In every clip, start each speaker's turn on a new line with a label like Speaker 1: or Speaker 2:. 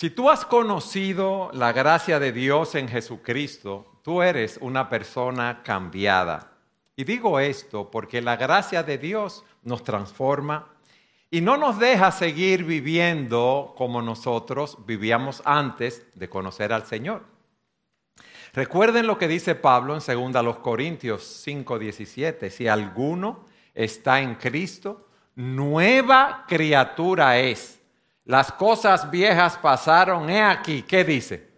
Speaker 1: Si tú has conocido la gracia de Dios en Jesucristo, tú eres una persona cambiada. Y digo esto porque la gracia de Dios nos transforma y no nos deja seguir viviendo como nosotros vivíamos antes de conocer al Señor. Recuerden lo que dice Pablo en 2 Corintios 5:17, si alguno está en Cristo, nueva criatura es las cosas viejas pasaron, he aquí, ¿qué dice?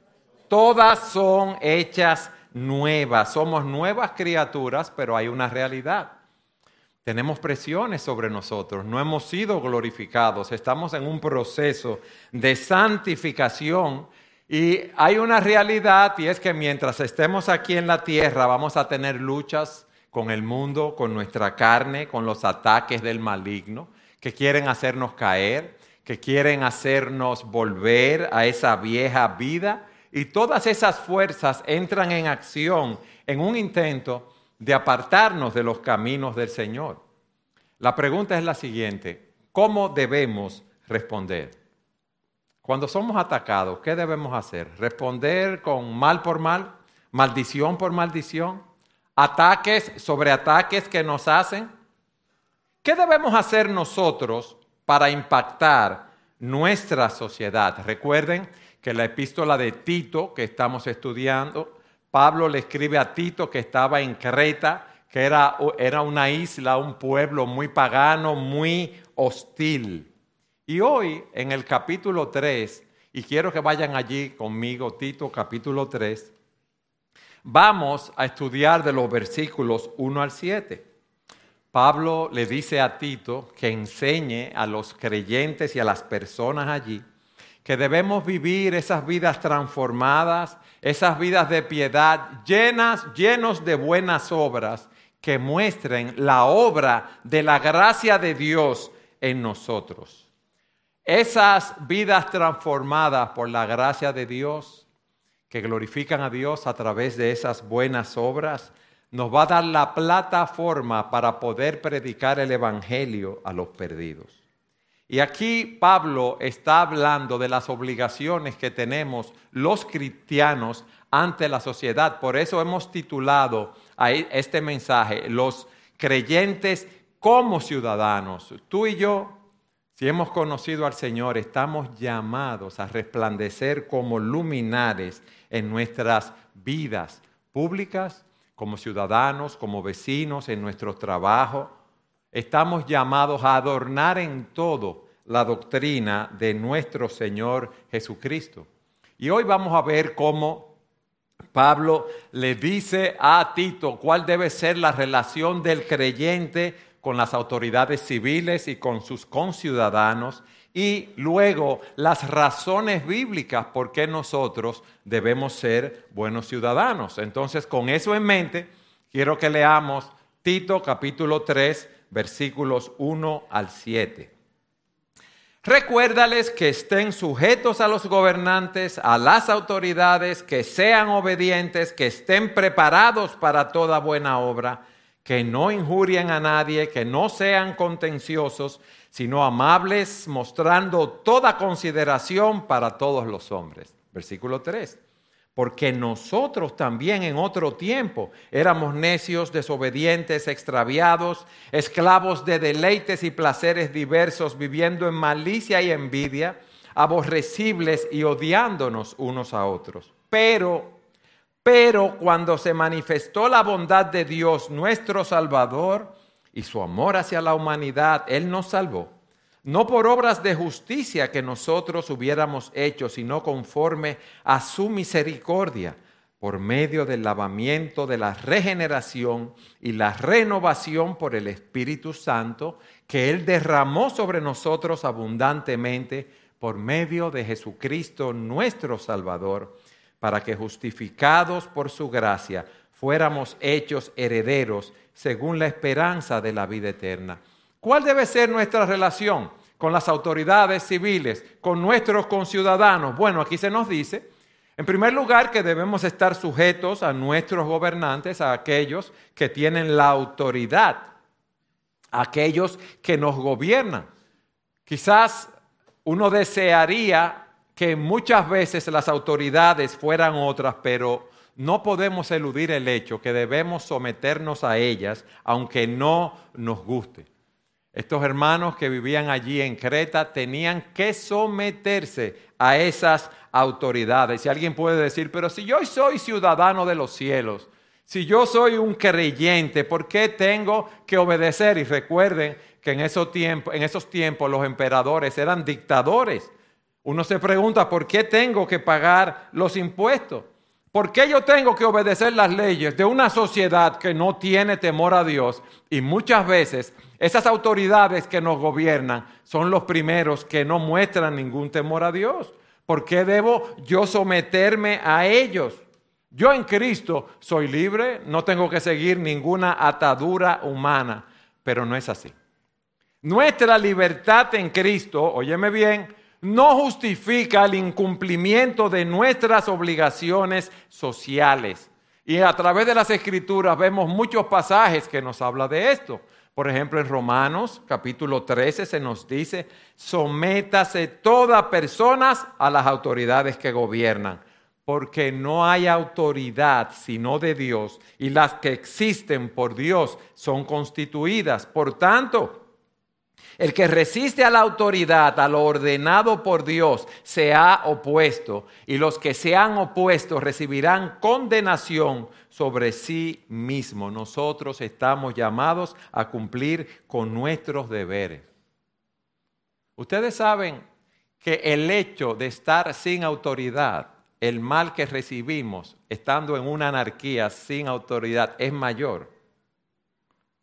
Speaker 1: Todas son hechas nuevas, somos nuevas criaturas, pero hay una realidad. Tenemos presiones sobre nosotros, no hemos sido glorificados, estamos en un proceso de santificación y hay una realidad y es que mientras estemos aquí en la tierra vamos a tener luchas con el mundo, con nuestra carne, con los ataques del maligno que quieren hacernos caer que quieren hacernos volver a esa vieja vida y todas esas fuerzas entran en acción en un intento de apartarnos de los caminos del Señor. La pregunta es la siguiente, ¿cómo debemos responder? Cuando somos atacados, ¿qué debemos hacer? ¿Responder con mal por mal? ¿Maldición por maldición? ¿Ataques sobre ataques que nos hacen? ¿Qué debemos hacer nosotros para impactar nuestra sociedad. Recuerden que la epístola de Tito que estamos estudiando, Pablo le escribe a Tito que estaba en Creta, que era, era una isla, un pueblo muy pagano, muy hostil. Y hoy en el capítulo 3, y quiero que vayan allí conmigo, Tito capítulo 3, vamos a estudiar de los versículos 1 al 7. Pablo le dice a Tito que enseñe a los creyentes y a las personas allí que debemos vivir esas vidas transformadas, esas vidas de piedad llenas, llenos de buenas obras que muestren la obra de la gracia de Dios en nosotros. Esas vidas transformadas por la gracia de Dios, que glorifican a Dios a través de esas buenas obras, nos va a dar la plataforma para poder predicar el Evangelio a los perdidos. Y aquí Pablo está hablando de las obligaciones que tenemos los cristianos ante la sociedad. Por eso hemos titulado e, este mensaje, los creyentes como ciudadanos. Tú y yo, si hemos conocido al Señor, estamos llamados a resplandecer como luminares en nuestras vidas públicas como ciudadanos, como vecinos, en nuestro trabajo. Estamos llamados a adornar en todo la doctrina de nuestro Señor Jesucristo. Y hoy vamos a ver cómo Pablo le dice a Tito cuál debe ser la relación del creyente con las autoridades civiles y con sus conciudadanos y luego las razones bíblicas por qué nosotros debemos ser buenos ciudadanos. Entonces, con eso en mente, quiero que leamos Tito capítulo 3, versículos 1 al 7. Recuérdales que estén sujetos a los gobernantes, a las autoridades, que sean obedientes, que estén preparados para toda buena obra, que no injurien a nadie, que no sean contenciosos, sino amables, mostrando toda consideración para todos los hombres. Versículo 3. Porque nosotros también en otro tiempo éramos necios, desobedientes, extraviados, esclavos de deleites y placeres diversos, viviendo en malicia y envidia, aborrecibles y odiándonos unos a otros. Pero, pero cuando se manifestó la bondad de Dios, nuestro Salvador, y su amor hacia la humanidad, Él nos salvó, no por obras de justicia que nosotros hubiéramos hecho, sino conforme a su misericordia, por medio del lavamiento de la regeneración y la renovación por el Espíritu Santo, que Él derramó sobre nosotros abundantemente por medio de Jesucristo nuestro Salvador, para que justificados por su gracia fuéramos hechos herederos según la esperanza de la vida eterna. ¿Cuál debe ser nuestra relación con las autoridades civiles, con nuestros conciudadanos? Bueno, aquí se nos dice, en primer lugar, que debemos estar sujetos a nuestros gobernantes, a aquellos que tienen la autoridad, a aquellos que nos gobiernan. Quizás uno desearía que muchas veces las autoridades fueran otras, pero no podemos eludir el hecho que debemos someternos a ellas, aunque no nos guste. Estos hermanos que vivían allí en Creta tenían que someterse a esas autoridades. Y alguien puede decir, pero si yo soy ciudadano de los cielos, si yo soy un creyente, ¿por qué tengo que obedecer? Y recuerden que en esos tiempos, en esos tiempos los emperadores eran dictadores. Uno se pregunta, ¿por qué tengo que pagar los impuestos? ¿Por qué yo tengo que obedecer las leyes de una sociedad que no tiene temor a Dios? Y muchas veces esas autoridades que nos gobiernan son los primeros que no muestran ningún temor a Dios. ¿Por qué debo yo someterme a ellos? Yo en Cristo soy libre, no tengo que seguir ninguna atadura humana, pero no es así. Nuestra libertad en Cristo, óyeme bien, no justifica el incumplimiento de nuestras obligaciones sociales. Y a través de las escrituras vemos muchos pasajes que nos habla de esto. Por ejemplo, en Romanos capítulo 13 se nos dice, sométase toda persona a las autoridades que gobiernan, porque no hay autoridad sino de Dios, y las que existen por Dios son constituidas. Por tanto, el que resiste a la autoridad, a lo ordenado por Dios, se ha opuesto y los que se han opuesto recibirán condenación sobre sí mismo. Nosotros estamos llamados a cumplir con nuestros deberes. Ustedes saben que el hecho de estar sin autoridad, el mal que recibimos estando en una anarquía sin autoridad es mayor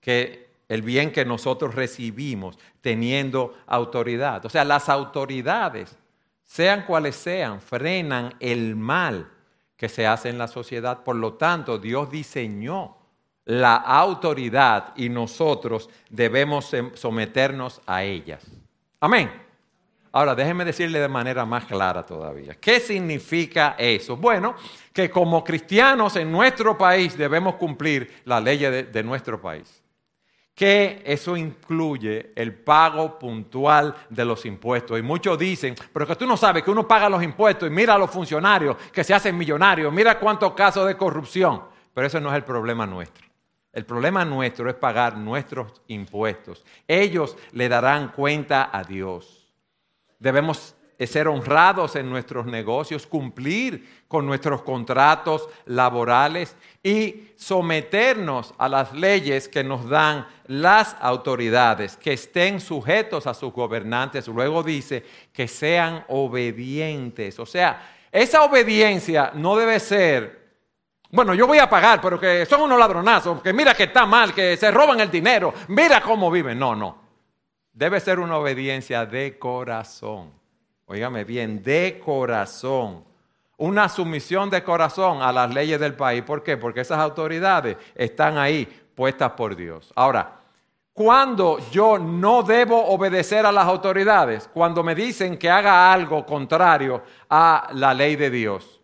Speaker 1: que el bien que nosotros recibimos teniendo autoridad. O sea, las autoridades, sean cuales sean, frenan el mal que se hace en la sociedad. Por lo tanto, Dios diseñó la autoridad y nosotros debemos someternos a ellas. Amén. Ahora, déjenme decirle de manera más clara todavía. ¿Qué significa eso? Bueno, que como cristianos en nuestro país debemos cumplir la ley de, de nuestro país que eso incluye el pago puntual de los impuestos. Y muchos dicen, pero que tú no sabes que uno paga los impuestos y mira a los funcionarios que se hacen millonarios, mira cuántos casos de corrupción. Pero eso no es el problema nuestro. El problema nuestro es pagar nuestros impuestos. Ellos le darán cuenta a Dios. Debemos ser honrados en nuestros negocios, cumplir con nuestros contratos laborales y someternos a las leyes que nos dan las autoridades, que estén sujetos a sus gobernantes. Luego dice que sean obedientes. O sea, esa obediencia no debe ser, bueno, yo voy a pagar, pero que son unos ladronazos, que mira que está mal, que se roban el dinero, mira cómo viven. No, no. Debe ser una obediencia de corazón. Óigame bien, de corazón. Una sumisión de corazón a las leyes del país. ¿Por qué? Porque esas autoridades están ahí puestas por Dios. Ahora, cuando yo no debo obedecer a las autoridades, cuando me dicen que haga algo contrario a la ley de Dios,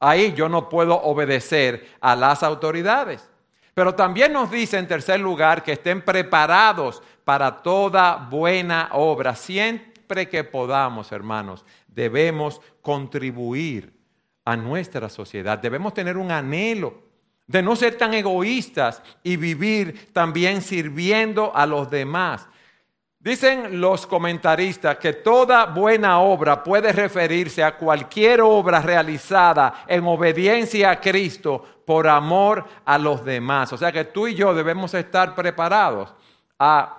Speaker 1: ahí yo no puedo obedecer a las autoridades. Pero también nos dice en tercer lugar que estén preparados para toda buena obra. Siempre que podamos, hermanos, debemos contribuir a nuestra sociedad. Debemos tener un anhelo de no ser tan egoístas y vivir también sirviendo a los demás. Dicen los comentaristas que toda buena obra puede referirse a cualquier obra realizada en obediencia a Cristo por amor a los demás. O sea que tú y yo debemos estar preparados a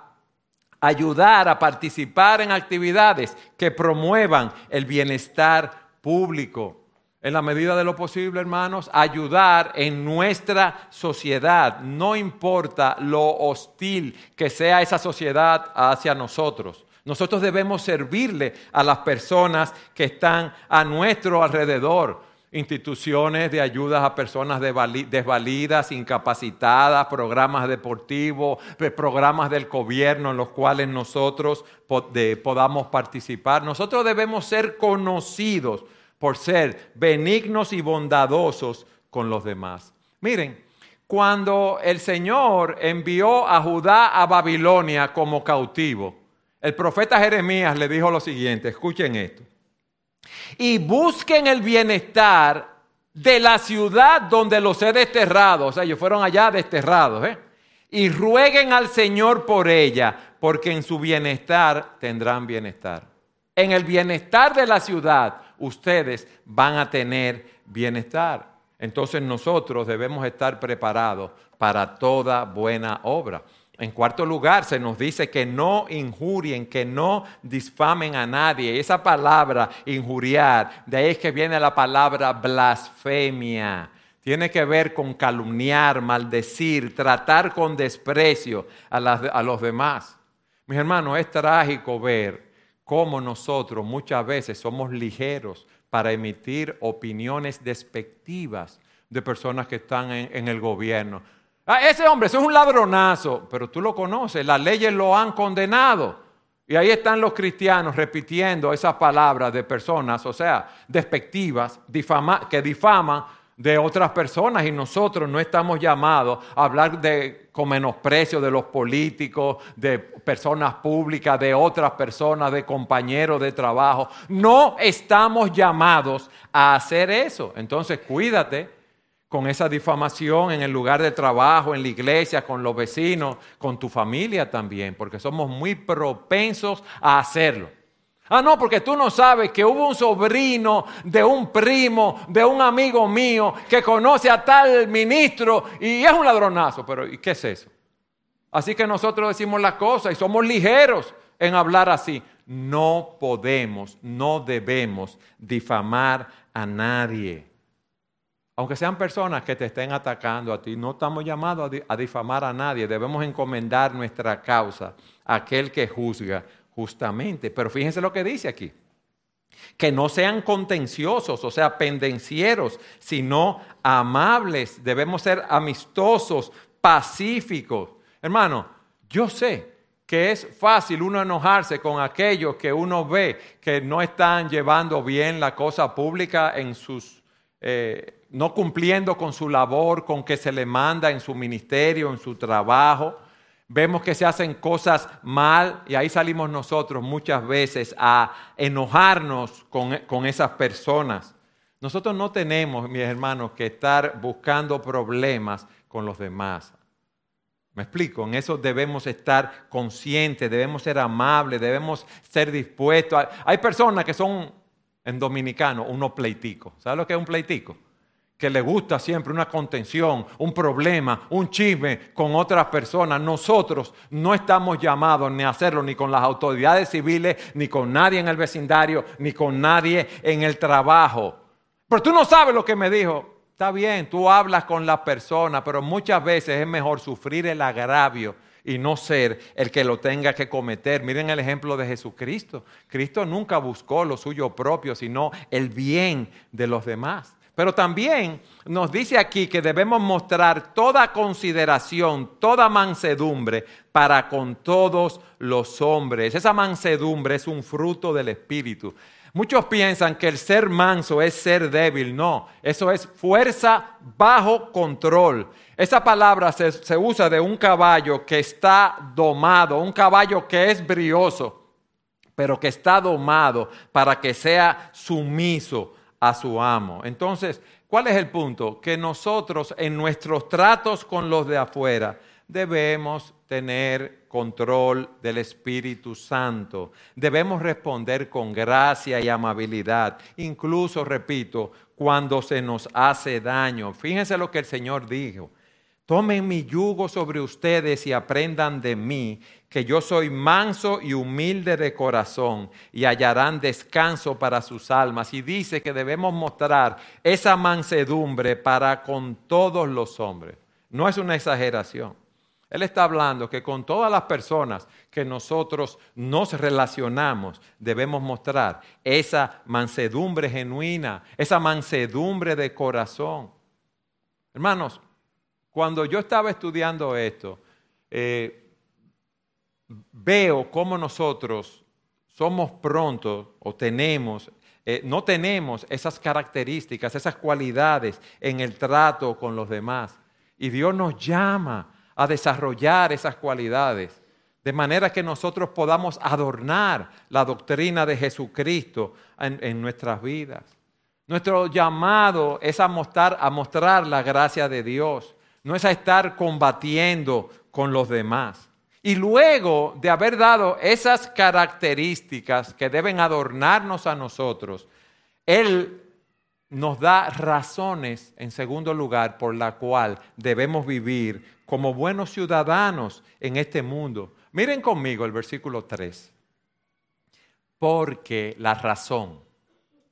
Speaker 1: ayudar a participar en actividades que promuevan el bienestar público. En la medida de lo posible, hermanos, ayudar en nuestra sociedad, no importa lo hostil que sea esa sociedad hacia nosotros. Nosotros debemos servirle a las personas que están a nuestro alrededor instituciones de ayudas a personas desvalidas, incapacitadas, programas deportivos, programas del gobierno en los cuales nosotros podamos participar. Nosotros debemos ser conocidos por ser benignos y bondadosos con los demás. Miren, cuando el Señor envió a Judá a Babilonia como cautivo, el profeta Jeremías le dijo lo siguiente, escuchen esto. Y busquen el bienestar de la ciudad donde los he desterrado. O sea, ellos fueron allá desterrados, ¿eh? Y rueguen al Señor por ella, porque en su bienestar tendrán bienestar. En el bienestar de la ciudad, ustedes van a tener bienestar. Entonces nosotros debemos estar preparados para toda buena obra. En cuarto lugar, se nos dice que no injurien, que no disfamen a nadie. Esa palabra injuriar, de ahí es que viene la palabra blasfemia. Tiene que ver con calumniar, maldecir, tratar con desprecio a, a los demás. Mis hermanos, es trágico ver cómo nosotros muchas veces somos ligeros para emitir opiniones despectivas de personas que están en el gobierno Ah, ese hombre, eso es un ladronazo, pero tú lo conoces, las leyes lo han condenado. Y ahí están los cristianos repitiendo esas palabras de personas, o sea, despectivas, que difaman de otras personas y nosotros no estamos llamados a hablar de, con menosprecio de los políticos, de personas públicas, de otras personas, de compañeros de trabajo. No estamos llamados a hacer eso. Entonces, cuídate con esa difamación en el lugar de trabajo, en la iglesia, con los vecinos, con tu familia también, porque somos muy propensos a hacerlo. Ah, no, porque tú no sabes que hubo un sobrino de un primo, de un amigo mío, que conoce a tal ministro y es un ladronazo. Pero ¿y qué es eso? Así que nosotros decimos las cosas y somos ligeros en hablar así. No podemos, no debemos difamar a nadie aunque sean personas que te estén atacando a ti, no estamos llamados a, difamar a nadie, debemos encomendar nuestra causa a aquel que juzga justamente. Pero fíjense lo que dice aquí, que no sean contenciosos, o sea, pendencieros, sino amables, debemos ser amistosos, pacíficos. Hermano, yo sé que es fácil uno enojarse con aquellos que uno ve que no están llevando bien la cosa pública en sus... Eh, no cumpliendo con su labor, con que se le manda en su ministerio, en su trabajo. Vemos que se hacen cosas mal y ahí salimos nosotros muchas veces a enojarnos con, con esas personas. Nosotros no tenemos, mis hermanos, que estar buscando problemas con los demás. Me explico, en eso debemos estar conscientes, debemos ser amables, debemos ser dispuestos. Hay personas que son, en dominicano, unos pleiticos. ¿Sabes lo que es un pleitico? Que le gusta siempre una contención, un problema, un chisme con otras personas. Nosotros no estamos llamados ni a hacerlo ni con las autoridades civiles, ni con nadie en el vecindario, ni con nadie en el trabajo. Pero tú no sabes lo que me dijo. Está bien, tú hablas con la persona, pero muchas veces es mejor sufrir el agravio y no ser el que lo tenga que cometer. Miren el ejemplo de Jesucristo. Cristo nunca buscó lo suyo propio, sino el bien de los demás. Pero también nos dice aquí que debemos mostrar toda consideración, toda mansedumbre para con todos los hombres. Esa mansedumbre es un fruto del Espíritu. Muchos piensan que el ser manso es ser débil. No, eso es fuerza bajo control. Esa palabra se, usa de un caballo que está domado, un caballo que es brioso, pero que está domado para que sea sumiso a su amo. Entonces, ¿cuál es el punto? Que nosotros en nuestros tratos con los de afuera debemos tener control del Espíritu Santo. Debemos responder con gracia y amabilidad, incluso, repito, cuando se nos hace daño. Fíjense lo que el Señor dijo. Tomen mi yugo sobre ustedes y aprendan de mí, que yo soy manso y humilde de corazón, y hallarán descanso para sus almas. Y dice que debemos mostrar esa mansedumbre para con todos los hombres. No es una exageración. Él está hablando que con todas las personas que nosotros nos relacionamos debemos mostrar esa mansedumbre genuina, esa mansedumbre de corazón. Hermanos, cuando yo estaba estudiando esto, eh, veo cómo nosotros somos prontos o tenemos, eh, no tenemos esas características, esas cualidades en el trato con los demás. Y Dios nos llama a desarrollar esas cualidades. de manera que nosotros podamos adornar la doctrina de Jesucristo en, nuestras vidas. Nuestro llamado es a mostrar, a mostrar la gracia de Dios, no es a estar combatiendo con los demás. Y luego de haber dado esas características que deben adornarnos a nosotros, Él nos da razones, en segundo lugar, por la cual debemos vivir como buenos ciudadanos en este mundo. Miren conmigo el versículo 3. Porque la razón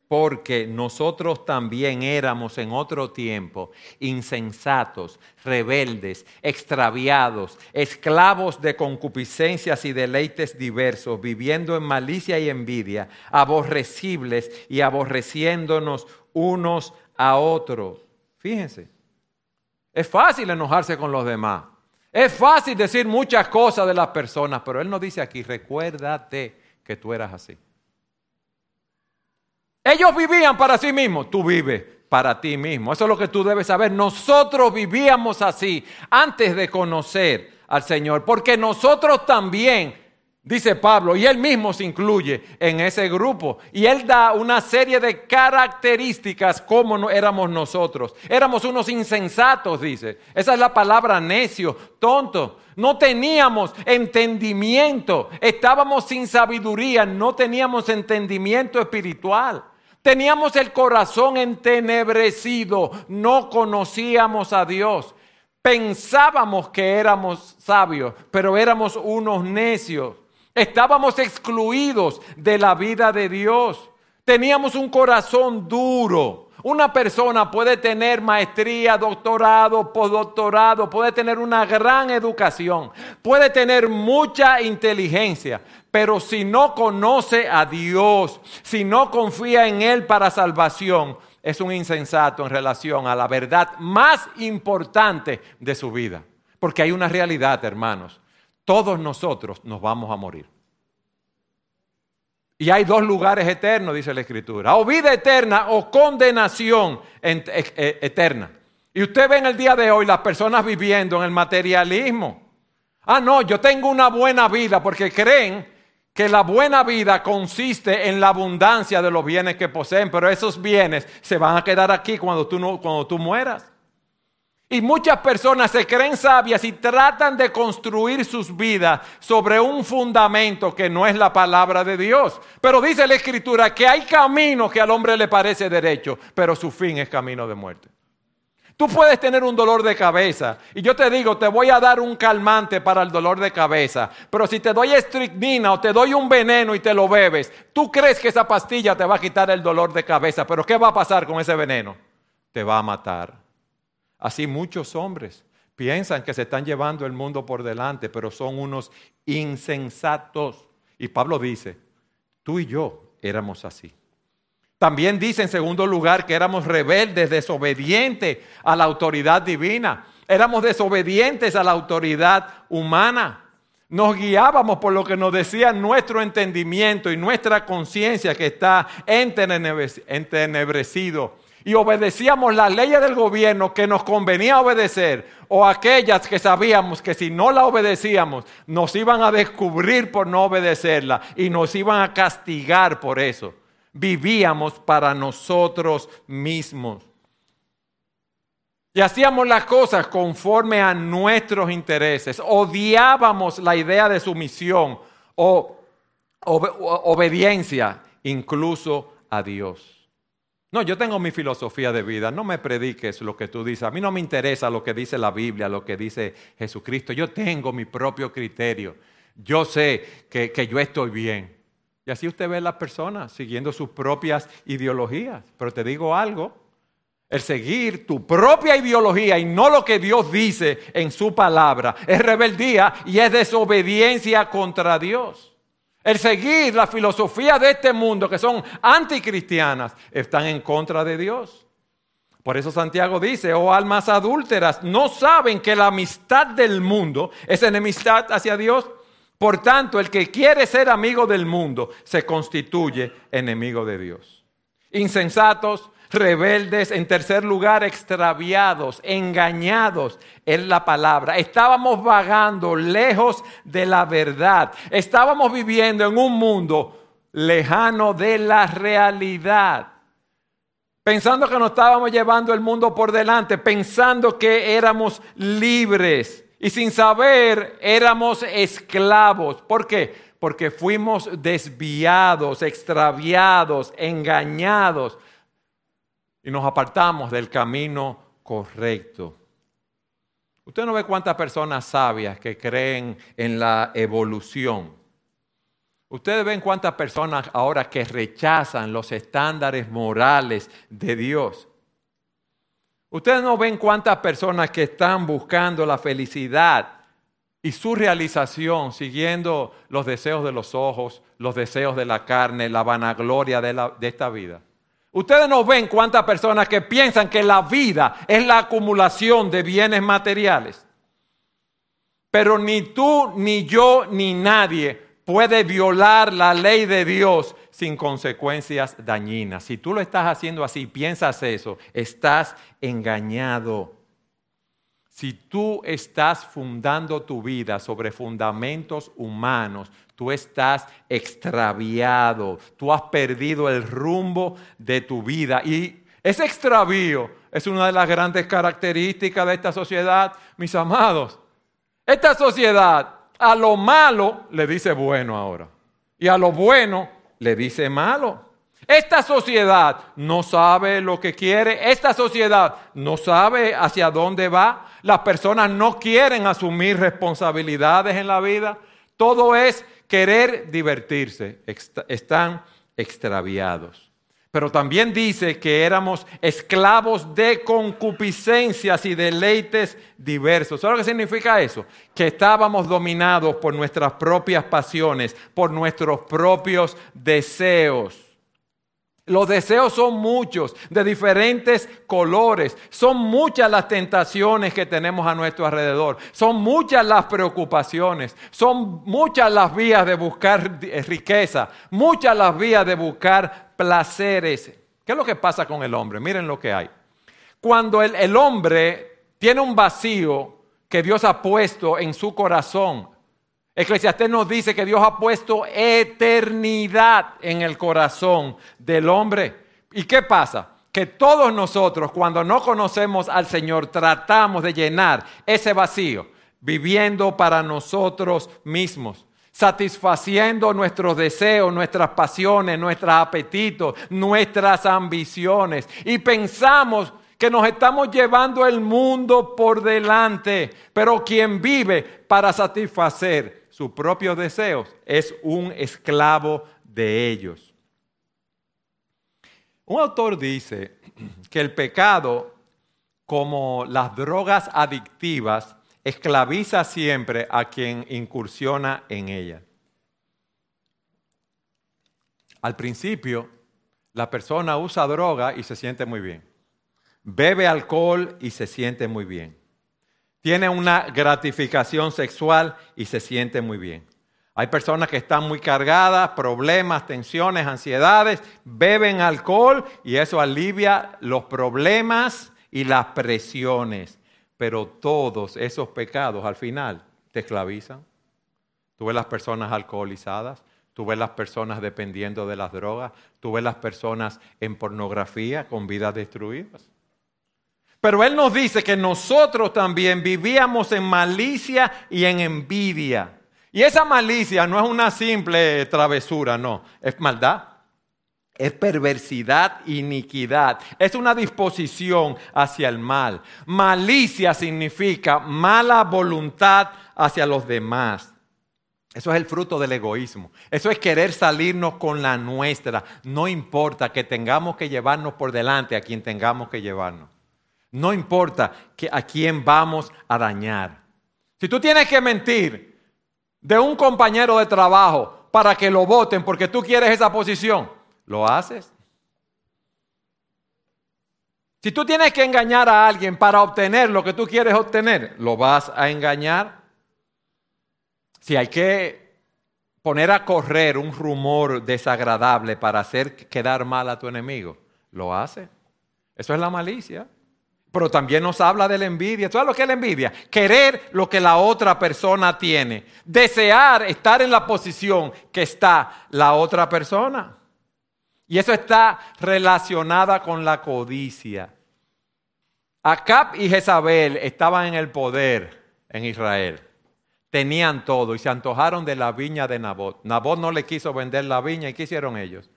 Speaker 1: porque nosotros también éramos en otro tiempo insensatos, rebeldes, extraviados, esclavos de concupiscencias y deleites diversos, viviendo en malicia y envidia, aborrecibles y aborreciéndonos unos a otros. Fíjense, es fácil enojarse con los demás. Es fácil decir muchas cosas de las personas, pero Él nos dice aquí, recuérdate que tú eras así. Ellos vivían para sí mismos, tú vives para ti mismo. Eso es lo que tú debes saber. Nosotros vivíamos así antes de conocer al Señor, porque nosotros también, dice Pablo, y él mismo se incluye en ese grupo, y él da una serie de características como éramos nosotros. Éramos unos insensatos, dice. Esa es la palabra necio, tonto. No teníamos entendimiento, estábamos sin sabiduría, no teníamos entendimiento espiritual. Teníamos el corazón entenebrecido, no conocíamos a Dios. Pensábamos que éramos sabios, pero éramos unos necios. Estábamos excluidos de la vida de Dios. Teníamos un corazón duro. Una persona puede tener maestría, doctorado, postdoctorado, puede tener una gran educación, puede tener mucha inteligencia, pero si no conoce a Dios, si no confía en Él para salvación, es un insensato en relación a la verdad más importante de su vida. Porque hay una realidad, hermanos. Todos nosotros nos vamos a morir. Y hay dos lugares eternos, dice la Escritura. O vida eterna o condenación e, e, eterna. Y usted ve en el día de hoy las personas viviendo en el materialismo. Ah, no, yo tengo una buena vida porque creen que la buena vida consiste en la abundancia de los bienes que poseen, pero esos bienes se van a quedar aquí cuando tú, no, cuando tú mueras. Y muchas personas se creen sabias y tratan de construir sus vidas sobre un fundamento que no es la palabra de Dios. Pero dice la Escritura que hay camino que al hombre le parece derecho, pero su fin es camino de muerte. Tú puedes tener un dolor de cabeza y yo te digo, te voy a dar un calmante para el dolor de cabeza, pero si te doy estricnina o te doy un veneno y te lo bebes, tú crees que esa pastilla te va a quitar el dolor de cabeza, pero ¿qué va a pasar con ese veneno? Te va a matar. Así muchos hombres piensan que se están llevando el mundo por delante, pero son unos insensatos. Y Pablo dice, tú y yo éramos así. También dice en segundo lugar que éramos rebeldes, desobedientes a la autoridad divina. Éramos desobedientes a la autoridad humana. Nos guiábamos por lo que nos decía nuestro entendimiento y nuestra conciencia que está entenebrecido y obedecíamos las leyes del gobierno que nos convenía obedecer o aquellas que sabíamos que si no la obedecíamos nos iban a descubrir por no obedecerla y nos iban a castigar por eso. Vivíamos para nosotros mismos. Y hacíamos las cosas conforme a nuestros intereses. Odiábamos la idea de sumisión o obediencia incluso a Dios. No, yo tengo mi filosofía de vida. No me prediques lo que tú dices. A mí no me interesa lo que dice la Biblia, lo que dice Jesucristo. Yo tengo mi propio criterio. Yo sé que, yo estoy bien. Y así usted ve a las personas siguiendo sus propias ideologías. Pero te digo algo, el seguir tu propia ideología y no lo que Dios dice en su palabra es rebeldía y es desobediencia contra Dios. El seguir la filosofía de este mundo, que son anticristianas, están en contra de Dios. Por eso Santiago dice, oh almas adúlteras, ¿no saben que la amistad del mundo es enemistad hacia Dios? Por tanto, el que quiere ser amigo del mundo se constituye enemigo de Dios. Insensatos, rebeldes, en tercer lugar, extraviados, engañados, es la palabra. Estábamos vagando lejos de la verdad. Estábamos viviendo en un mundo lejano de la realidad. Pensando que nos estábamos llevando el mundo por delante, pensando que éramos libres y sin saber éramos esclavos. ¿Por qué? Porque fuimos desviados, extraviados, engañados y nos apartamos del camino correcto. Usted no ve cuántas personas sabias que creen en la evolución. Ustedes ven cuántas personas ahora que rechazan los estándares morales de Dios. Ustedes no ven cuántas personas que están buscando la felicidad y su realización siguiendo los deseos de los ojos, los deseos de la carne, la vanagloria de, esta vida. Ustedes no ven cuántas personas que piensan que la vida es la acumulación de bienes materiales. Pero ni tú, ni yo, ni nadie puede violar la ley de Dios sin consecuencias dañinas. Si tú lo estás haciendo así, piensas eso, estás engañado. Si tú estás fundando tu vida sobre fundamentos humanos, tú estás extraviado, tú has perdido el rumbo de tu vida. Y ese extravío es una de las grandes características de esta sociedad, mis amados. Esta sociedad a lo malo le dice bueno ahora. Y a lo bueno le dice malo. Esta sociedad no sabe lo que quiere, esta sociedad no sabe hacia dónde va, las personas no quieren asumir responsabilidades en la vida, todo es querer divertirse, están extraviados. Pero también dice que éramos esclavos de concupiscencias y deleites diversos. ¿Sabes lo que significa eso? Que estábamos dominados por nuestras propias pasiones, por nuestros propios deseos. Los deseos son muchos, de diferentes colores. Son muchas las tentaciones que tenemos a nuestro alrededor. Son muchas las preocupaciones. Son muchas las vías de buscar riqueza. Muchas las vías de buscar placeres. ¿Qué es lo que pasa con el hombre? Miren lo que hay. Cuando el, el hombre tiene un vacío que Dios ha puesto en su corazón, Eclesiastés nos dice que Dios ha puesto eternidad en el corazón del hombre. ¿Y qué pasa? Que todos nosotros cuando no conocemos al Señor tratamos de llenar ese vacío viviendo para nosotros mismos satisfaciendo nuestros deseos, nuestras pasiones, nuestros apetitos, nuestras ambiciones. Y pensamos que nos estamos llevando el mundo por delante, pero quien vive para satisfacer sus propios deseos, es un esclavo de ellos. Un autor dice que el pecado, como las drogas adictivas, esclaviza siempre a quien incursiona en ella. Al principio, la persona usa droga y se siente muy bien. Bebe alcohol y se siente muy bien tiene una gratificación sexual y se siente muy bien. Hay personas que están muy cargadas, problemas, tensiones, ansiedades, beben alcohol y eso alivia los problemas y las presiones. Pero todos esos pecados al final te esclavizan. Tú ves las personas alcoholizadas, tú ves las personas dependiendo de las drogas, tú ves las personas en pornografía con vidas destruidas. Pero Él nos dice que nosotros también vivíamos en malicia y en envidia. Y esa malicia no es una simple travesura, no, es maldad. Es perversidad, iniquidad. Es una disposición hacia el mal. Malicia significa mala voluntad hacia los demás. Eso es el fruto del egoísmo. Eso es querer salirnos con la nuestra. No importa que tengamos que llevarnos por delante a quien tengamos que llevarnos. No importa a quién vamos a dañar. Si tú tienes que mentir de un compañero de trabajo para que lo voten porque tú quieres esa posición, ¿lo haces? Si tú tienes que engañar a alguien para obtener lo que tú quieres obtener, ¿lo vas a engañar? Si hay que poner a correr un rumor desagradable para hacer quedar mal a tu enemigo? Lo hace. Eso es la malicia. Pero también nos habla de la envidia. ¿Sabes lo que es la envidia? Querer lo que la otra persona tiene. Desear estar en la posición que está la otra persona. Y eso está relacionada con la codicia. Acab y Jezabel estaban en el poder en Israel. Tenían todo y se antojaron de la viña de Nabot. Nabot no le quiso vender la viña y ¿qué hicieron ellos?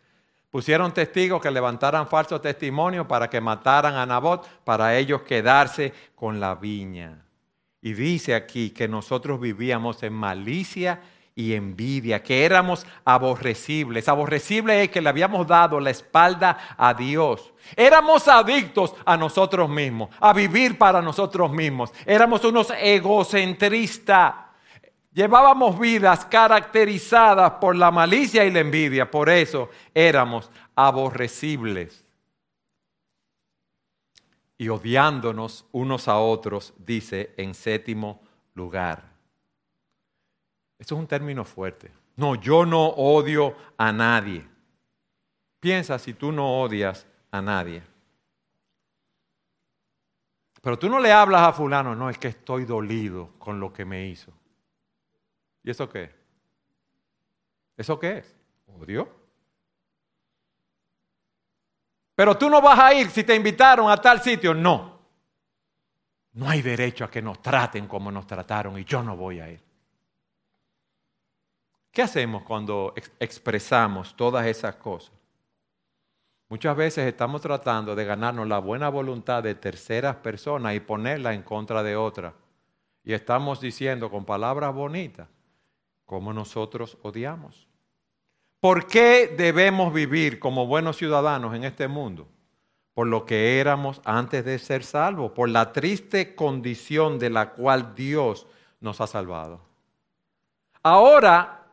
Speaker 1: Pusieron testigos que levantaran falsos testimonios para que mataran a Nabot, para ellos quedarse con la viña. Y dice aquí que nosotros vivíamos en malicia y envidia, que éramos aborrecibles. Aborrecible es que le habíamos dado la espalda a Dios. Éramos adictos a nosotros mismos, a vivir para nosotros mismos. Éramos unos egocentristas. Llevábamos vidas caracterizadas por la malicia y la envidia, por eso éramos aborrecibles. Y odiándonos unos a otros, dice en séptimo lugar. Eso es un término fuerte. No, yo no odio a nadie. Piensa si tú no odias a nadie. Pero tú no le hablas a fulano, no, es que estoy dolido con lo que me hizo. ¿Y eso qué? ¿Eso qué es? Odio. Pero tú no vas a ir si te invitaron a tal sitio. No. No hay derecho a que nos traten como nos trataron y yo no voy a ir. ¿Qué hacemos cuando expresamos todas esas cosas? Muchas veces estamos tratando de ganarnos la buena voluntad de terceras personas y ponerla en contra de otras. Y estamos diciendo con palabras bonitas como nosotros odiamos. ¿Por qué debemos vivir como buenos ciudadanos en este mundo? Por lo que éramos antes de ser salvos, por la triste condición de la cual Dios nos ha salvado. Ahora,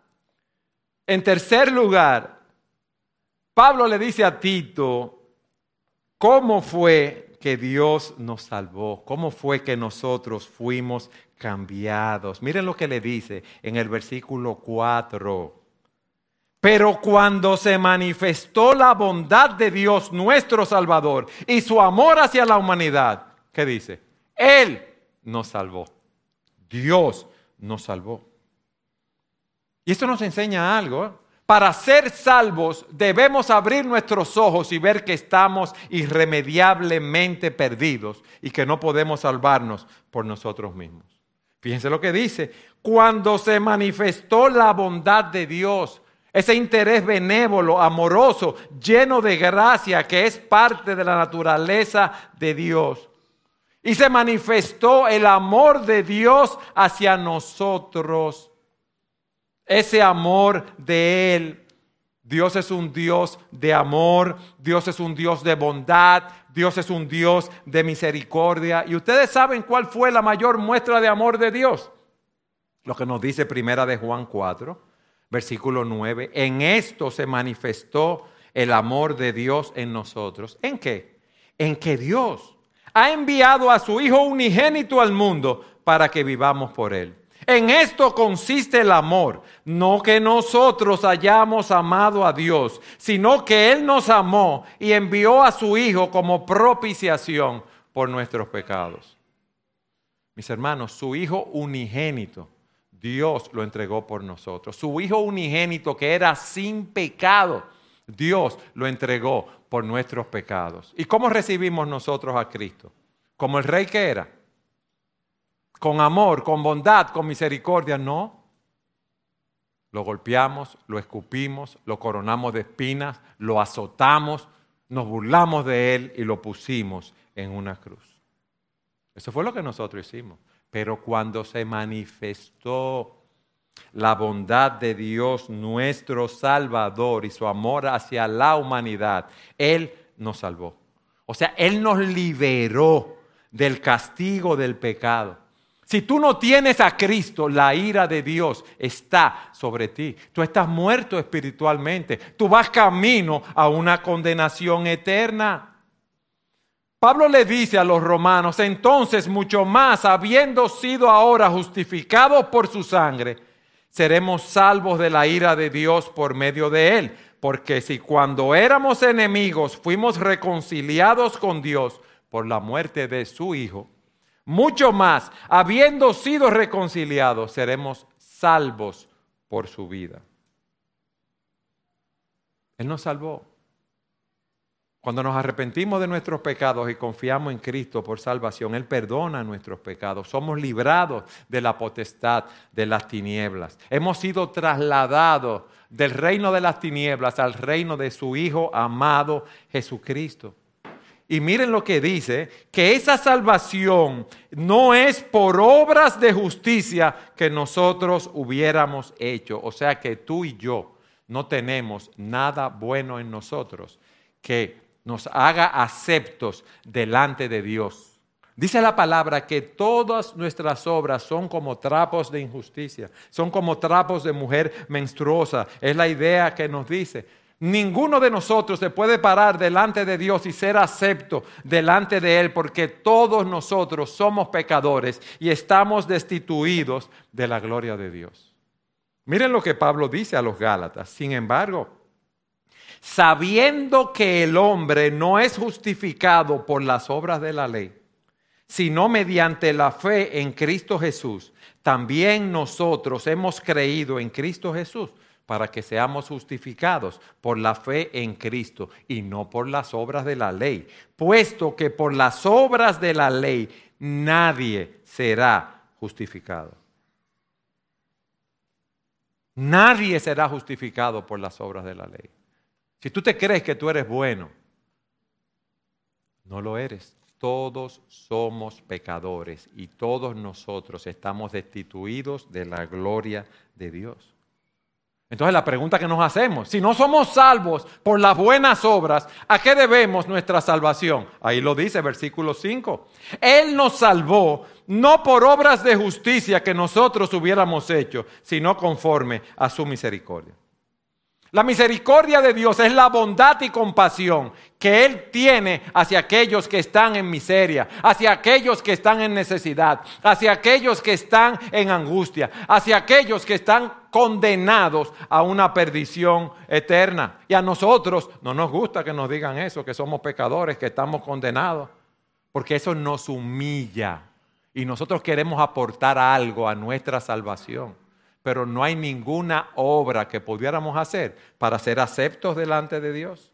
Speaker 1: en tercer lugar, Pablo le dice a Tito, ¿cómo fue que Dios nos salvó? ¿Cómo fue que nosotros fuimos cambiados. Miren lo que le dice en el versículo 4. Pero cuando se manifestó la bondad de Dios nuestro Salvador y su amor hacia la humanidad, ¿qué dice? Él nos salvó. Dios nos salvó. Y esto nos enseña algo. ¿eh? Para ser salvos debemos abrir nuestros ojos y ver que estamos irremediablemente perdidos y que no podemos salvarnos por nosotros mismos. Fíjense lo que dice, cuando se manifestó la bondad de Dios, ese interés benévolo, amoroso, lleno de gracia que es parte de la naturaleza de Dios. Y se manifestó el amor de Dios hacia nosotros. Ese amor de Él. Dios es un Dios de amor, Dios es un Dios de bondad, Dios es un Dios de misericordia. ¿Y ustedes saben cuál fue la mayor muestra de amor de Dios? Lo que nos dice primera de Juan 4, versículo 9. En esto se manifestó el amor de Dios en nosotros. ¿En qué? En que Dios ha enviado a su Hijo unigénito al mundo para que vivamos por Él. En esto consiste el amor, no que nosotros hayamos amado a Dios, sino que Él nos amó y envió a su Hijo como propiciación por nuestros pecados. Mis hermanos, su Hijo unigénito, Dios lo entregó por nosotros. Su Hijo unigénito que era sin pecado, Dios lo entregó por nuestros pecados. ¿Y cómo recibimos nosotros a Cristo? Como el rey que era con amor, con bondad, con misericordia, no. Lo golpeamos, lo escupimos, lo coronamos de espinas, lo azotamos, nos burlamos de él y lo pusimos en una cruz. Eso fue lo que nosotros hicimos. Pero cuando se manifestó la bondad de Dios, nuestro Salvador, y su amor hacia la humanidad, Él nos salvó. O sea, Él nos liberó del castigo del pecado. Si tú no tienes a Cristo, la ira de Dios está sobre ti. Tú estás muerto espiritualmente. Tú vas camino a una condenación eterna. Pablo le dice a los romanos, entonces mucho más, habiendo sido ahora justificados por su sangre, seremos salvos de la ira de Dios por medio de él. Porque si cuando éramos enemigos fuimos reconciliados con Dios por la muerte de su Hijo, mucho más, habiendo sido reconciliados, seremos salvos por su vida. Él nos salvó. Cuando nos arrepentimos de nuestros pecados y confiamos en Cristo por salvación, Él perdona nuestros pecados. Somos librados de la potestad de las tinieblas. Hemos sido trasladados del reino de las tinieblas al reino de su Hijo amado Jesucristo. Y miren lo que dice, que esa salvación no es por obras de justicia que nosotros hubiéramos hecho. O sea que tú y yo no tenemos nada bueno en nosotros que nos haga aceptos delante de Dios. Dice la palabra que todas nuestras obras son como trapos de injusticia, son como trapos de mujer menstruosa. Es la idea que nos dice. Ninguno de nosotros se puede parar delante de Dios y ser acepto delante de Él porque todos nosotros somos pecadores y estamos destituidos de la gloria de Dios. Miren lo que Pablo dice a los Gálatas. Sin embargo, sabiendo que el hombre no es justificado por las obras de la ley, sino mediante la fe en Cristo Jesús, también nosotros hemos creído en Cristo Jesús para que seamos justificados por la fe en Cristo y no por las obras de la ley, puesto que por las obras de la ley nadie será justificado. Nadie será justificado por las obras de la ley. Si tú te crees que tú eres bueno, no lo eres. Todos somos pecadores y todos nosotros estamos destituidos de la gloria de Dios. Entonces la pregunta que nos hacemos, si no somos salvos por las buenas obras, ¿a qué debemos nuestra salvación? Ahí lo dice versículo 5. Él nos salvó no por obras de justicia que nosotros hubiéramos hecho, sino conforme a su misericordia. La misericordia de Dios es la bondad y compasión que Él tiene hacia aquellos que están en miseria, hacia aquellos que están en necesidad, hacia aquellos que están en angustia, hacia aquellos que están condenados a una perdición eterna. Y a nosotros no nos gusta que nos digan eso, que somos pecadores, que estamos condenados, porque eso nos humilla y nosotros queremos aportar algo a nuestra salvación pero no hay ninguna obra que pudiéramos hacer para ser aceptos delante de Dios.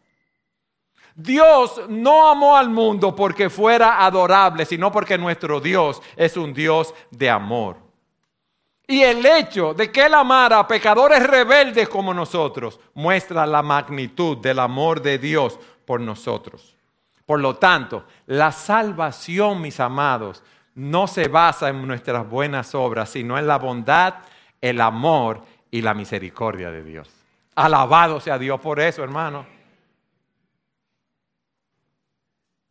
Speaker 1: Dios no amó al mundo porque fuera adorable, sino porque nuestro Dios es un Dios de amor. Y el hecho de que Él amara a pecadores rebeldes como nosotros muestra la magnitud del amor de Dios por nosotros. Por lo tanto, la salvación, mis amados, no se basa en nuestras buenas obras, sino en la bondad el amor y la misericordia de Dios. Alabado sea Dios por eso, hermano.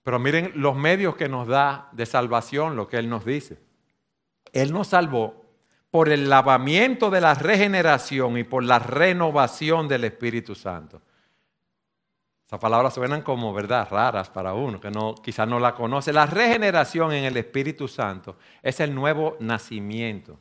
Speaker 1: Pero miren los medios que nos da de salvación, lo que Él nos dice. Él nos salvó por el lavamiento de la regeneración y por la renovación del Espíritu Santo. Esas palabras suenan como, ¿verdad?, raras para uno, que no, quizás no la conoce. La regeneración en el Espíritu Santo es el nuevo nacimiento.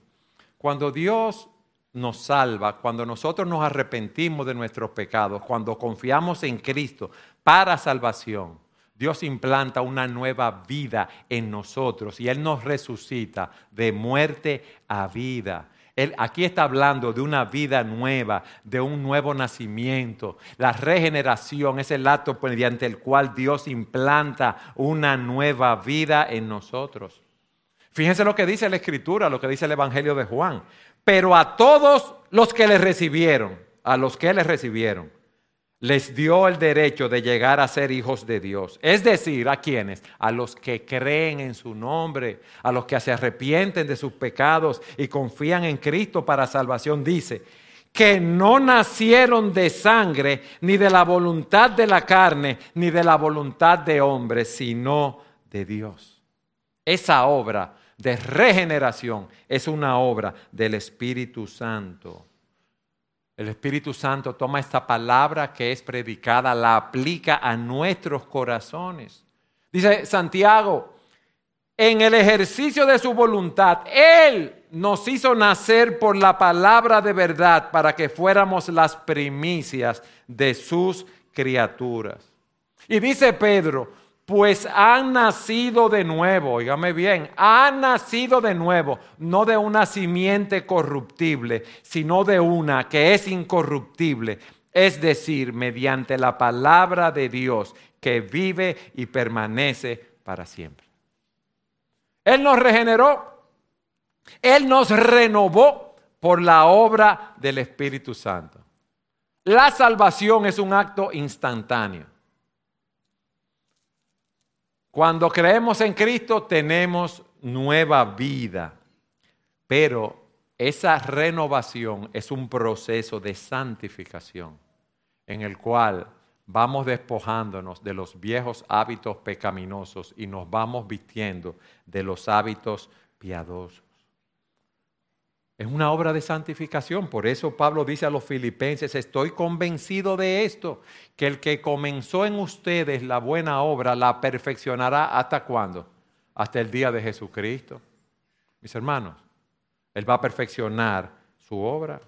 Speaker 1: Cuando Dios nos salva, cuando nosotros nos arrepentimos de nuestros pecados, cuando confiamos en Cristo para salvación, Dios implanta una nueva vida en nosotros y Él nos resucita de muerte a vida. Él aquí está hablando de una vida nueva, de un nuevo nacimiento. La regeneración es el acto mediante el cual Dios implanta una nueva vida en nosotros. Fíjense lo que dice la Escritura, lo que dice el Evangelio de Juan. Pero a todos los que le recibieron, a los que le recibieron, les dio el derecho de llegar a ser hijos de Dios. Es decir, ¿a quienes? A los que creen en su nombre, a los que se arrepienten de sus pecados y confían en Cristo para salvación. Dice, que no nacieron de sangre, ni de la voluntad de la carne, ni de la voluntad de hombre, sino de Dios. Esa obra de regeneración es una obra del Espíritu Santo. El Espíritu Santo toma esta palabra que es predicada, la aplica a nuestros corazones. Dice Santiago, en el ejercicio de su voluntad, Él nos hizo nacer por la palabra de verdad para que fuéramos las primicias de sus criaturas. Y dice Pedro, pues han nacido de nuevo, oígame bien, han nacido de nuevo, no de una simiente corruptible, sino de una que es incorruptible, es decir, mediante la palabra de Dios que vive y permanece para siempre. Él nos regeneró, Él nos renovó por la obra del Espíritu Santo. La salvación es un acto instantáneo. Cuando creemos en Cristo tenemos nueva vida, pero esa renovación es un proceso de santificación en el cual vamos despojándonos de los viejos hábitos pecaminosos y nos vamos vistiendo de los hábitos piadosos. Es una obra de santificación. Por eso Pablo dice a los filipenses, estoy convencido de esto, que el que comenzó en ustedes la buena obra la perfeccionará hasta cuándo? Hasta el día de Jesucristo. Mis hermanos, Él va a perfeccionar su obra.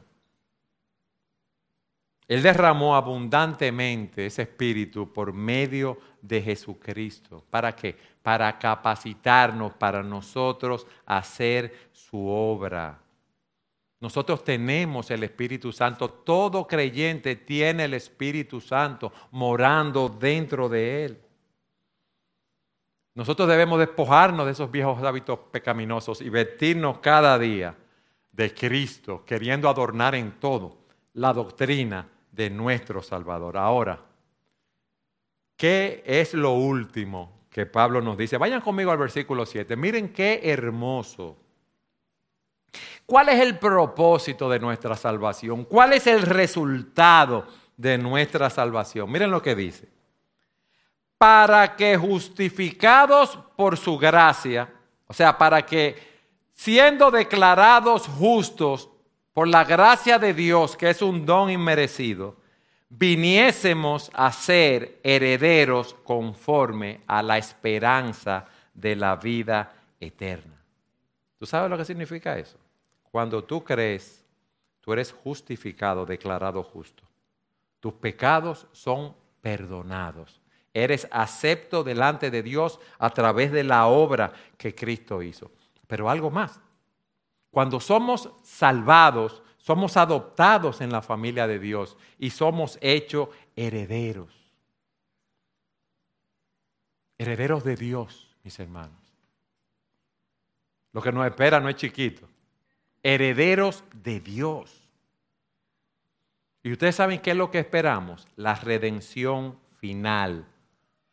Speaker 1: Él derramó abundantemente ese espíritu por medio de Jesucristo. ¿Para qué? Para capacitarnos, para nosotros hacer su obra. Nosotros tenemos el Espíritu Santo, todo creyente tiene el Espíritu Santo morando dentro de él. Nosotros debemos despojarnos de esos viejos hábitos pecaminosos y vestirnos cada día de Cristo, queriendo adornar en todo la doctrina de nuestro Salvador. Ahora, ¿qué es lo último que Pablo nos dice? Vayan conmigo al versículo 7. Miren qué hermoso ¿Cuál es el propósito de nuestra salvación? ¿Cuál es el resultado de nuestra salvación? Miren lo que dice. Para que justificados por su gracia, o sea, para que siendo declarados justos por la gracia de Dios, que es un don inmerecido, viniésemos a ser herederos conforme a la esperanza de la vida eterna. ¿Tú sabes lo que significa eso? Cuando tú crees, tú eres justificado, declarado justo. Tus pecados son perdonados. Eres acepto delante de Dios a través de la obra que Cristo hizo. Pero algo más. Cuando somos salvados, somos adoptados en la familia de Dios y somos hechos herederos. Herederos de Dios, mis hermanos. Lo que nos espera no es chiquito herederos de Dios. Y ustedes saben qué es lo que esperamos? La redención final,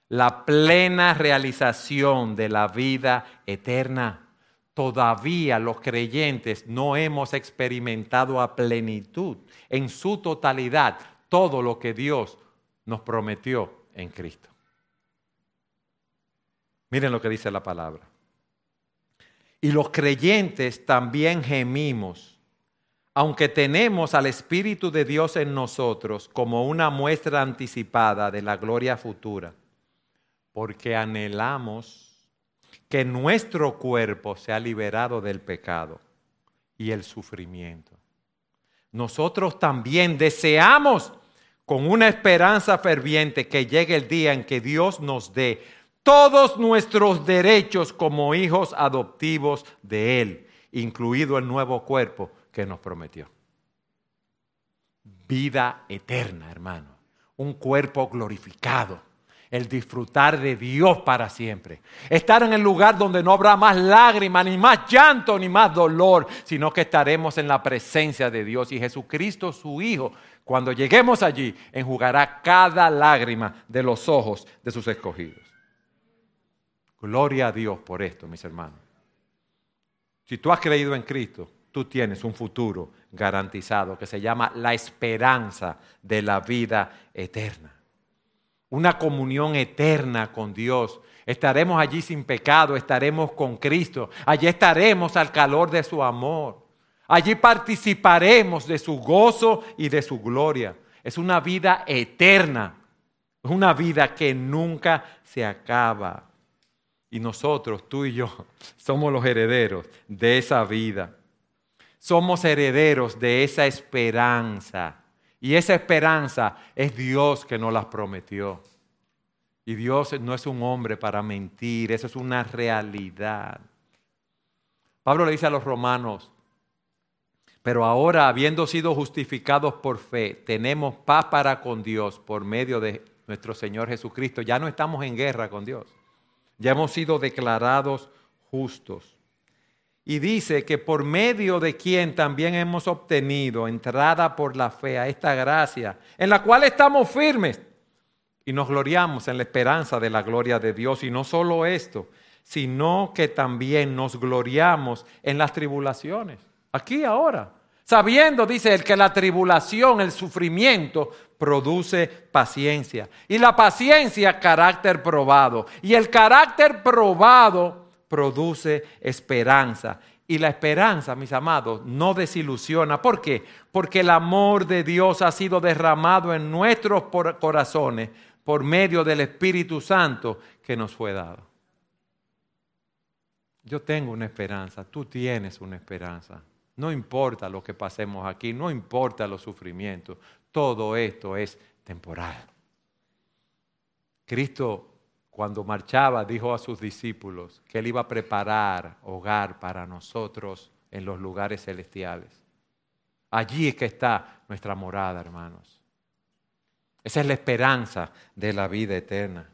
Speaker 1: la plena realización de la vida eterna. Todavía los creyentes no hemos experimentado a plenitud, en su totalidad, todo lo que Dios nos prometió en Cristo. Miren lo que dice la palabra. Y los creyentes también gemimos, aunque tenemos al Espíritu de Dios en nosotros como una muestra anticipada de la gloria futura, porque anhelamos que nuestro cuerpo sea liberado del pecado y el sufrimiento. Nosotros también deseamos con una esperanza ferviente que llegue el día en que Dios nos dé todos nuestros derechos como hijos adoptivos de Él, incluido el nuevo cuerpo que nos prometió. Vida eterna, hermano. Un cuerpo glorificado. El disfrutar de Dios para siempre. Estar en el lugar donde no habrá más lágrimas, ni más llanto, ni más dolor, sino que estaremos en la presencia de Dios. Y Jesucristo, su Hijo, cuando lleguemos allí, enjugará cada lágrima de los ojos de sus escogidos. Gloria a Dios por esto, mis hermanos. Si tú has creído en Cristo, tú tienes un futuro garantizado que se llama la esperanza de la vida eterna. Una comunión eterna con Dios. Estaremos allí sin pecado, estaremos con Cristo. Allí estaremos al calor de su amor. Allí participaremos de su gozo y de su gloria. Es una vida eterna. Es una vida que nunca se acaba. Y nosotros, tú y yo, somos los herederos de esa vida. somos herederos de esa esperanza. Y esa esperanza es Dios que nos las prometió. Y Dios no es un hombre para mentir, eso es una realidad. Pablo le dice a los romanos, pero ahora habiendo sido justificados por fe, tenemos paz para con Dios por medio de nuestro Señor Jesucristo. Ya no estamos en guerra con Dios, ya hemos sido declarados justos. Y dice que por medio de quien también hemos obtenido entrada por la fe a esta gracia, en la cual estamos firmes y nos gloriamos en la esperanza de la gloria de Dios. Y no solo esto, sino que también nos gloriamos en las tribulaciones, aquí ahora. Sabiendo, dice él, que la tribulación, el sufrimiento, produce paciencia. Y la paciencia, carácter probado. Y el carácter probado produce esperanza. Y la esperanza, mis amados, no desilusiona. ¿Por qué? Porque el amor de Dios ha sido derramado en nuestros corazones por medio del Espíritu Santo que nos fue dado. Yo tengo una esperanza, tú tienes una esperanza. No importa lo que pasemos aquí, no importa los sufrimientos, todo esto es temporal. Cristo cuando marchaba dijo a sus discípulos que él iba a preparar hogar para nosotros en los lugares celestiales. Allí es que está nuestra morada, hermanos. Esa es la esperanza de la vida eterna.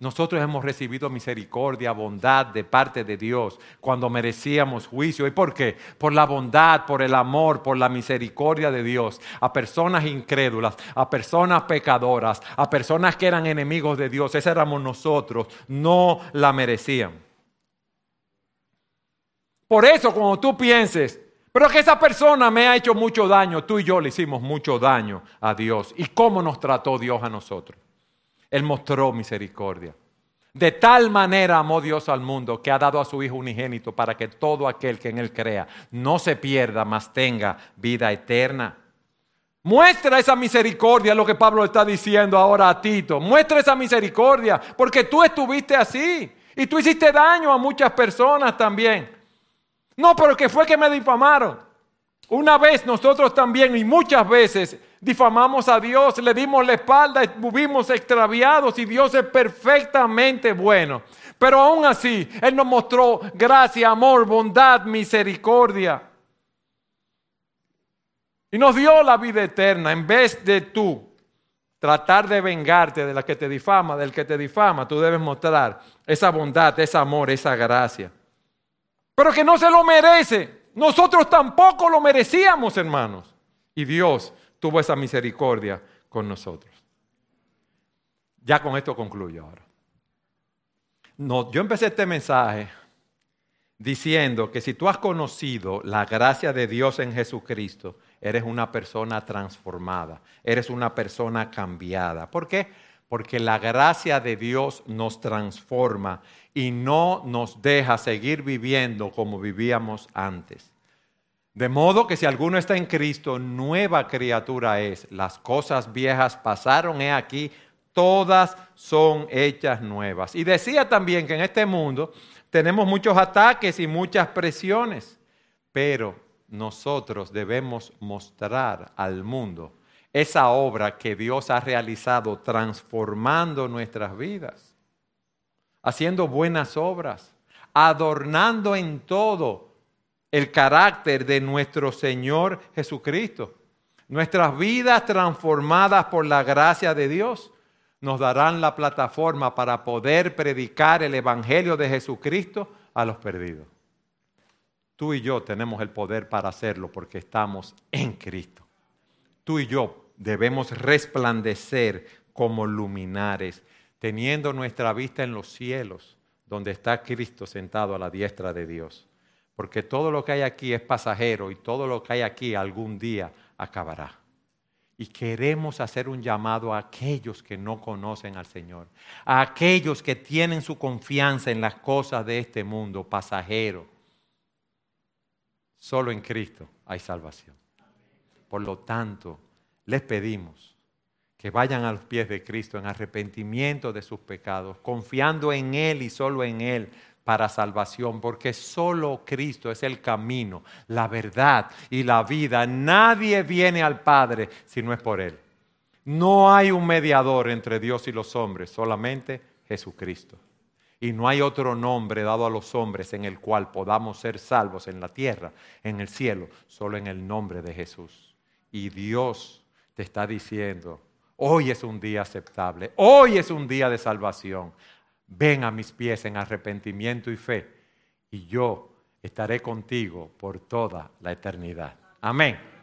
Speaker 1: Nosotros hemos recibido misericordia, bondad de parte de Dios cuando merecíamos juicio. ¿Y por qué? Por la bondad, por el amor, por la misericordia de Dios a personas incrédulas, a personas pecadoras, a personas que eran enemigos de Dios. Ese éramos nosotros. No la merecían. Por eso cuando tú pienses, pero que esa persona me ha hecho mucho daño, tú y yo le hicimos mucho daño a Dios. ¿Y cómo nos trató Dios a nosotros? Él mostró misericordia. De tal manera amó Dios al mundo que ha dado a su Hijo unigénito para que todo aquel que en Él crea no se pierda, mas tenga vida eterna. Muestra esa misericordia, lo que Pablo está diciendo ahora a Tito. Muestra esa misericordia, porque tú estuviste así y tú hiciste daño a muchas personas también. No, pero que fue que me difamaron. Una vez nosotros también y muchas veces difamamos a Dios, le dimos la espalda, estuvimos extraviados y Dios es perfectamente bueno. Pero aún así, Él nos mostró gracia, amor, bondad, misericordia. Y nos dio la vida eterna en vez de tú tratar de vengarte de la que te difama, del que te difama, tú debes mostrar esa bondad, ese amor, esa gracia pero que no se lo merece. Nosotros tampoco lo merecíamos, hermanos. Y Dios tuvo esa misericordia con nosotros. Ya con esto concluyo ahora. No, yo empecé este mensaje diciendo que si tú has conocido la gracia de Dios en Jesucristo, eres una persona transformada, eres una persona cambiada. ¿Por qué? Porque la gracia de Dios nos transforma y no nos deja seguir viviendo como vivíamos antes. De modo que si alguno está en Cristo, nueva criatura es. Las cosas viejas pasaron, he aquí, todas son hechas nuevas. Y decía también que en este mundo tenemos muchos ataques y muchas presiones, pero nosotros debemos mostrar al mundo esa obra que Dios ha realizado transformando nuestras vidas haciendo buenas obras, adornando en todo el carácter de nuestro Señor Jesucristo. Nuestras vidas transformadas por la gracia de Dios nos darán la plataforma para poder predicar el Evangelio de Jesucristo a los perdidos. Tú y yo tenemos el poder para hacerlo porque estamos en Cristo. Tú y yo debemos resplandecer como luminares teniendo nuestra vista en los cielos, donde está Cristo sentado a la diestra de Dios. Porque todo lo que hay aquí es pasajero y todo lo que hay aquí algún día acabará. Y queremos hacer un llamado a aquellos que no conocen al Señor, a aquellos que tienen su confianza en las cosas de este mundo, pasajero. Solo en Cristo hay salvación. Por lo tanto, les pedimos que vayan a los pies de Cristo en arrepentimiento de sus pecados, confiando en Él y solo en Él para salvación, porque solo Cristo es el camino, la verdad y la vida. Nadie viene al Padre si no es por Él. No hay un mediador entre Dios y los hombres, solamente Jesucristo. Y no hay otro nombre dado a los hombres en el cual podamos ser salvos en la tierra, en el cielo, solo en el nombre de Jesús. Y Dios te está diciendo, hoy es un día aceptable, hoy es un día de salvación. Ven a mis pies en arrepentimiento y fe, y yo estaré contigo por toda la eternidad. Amén.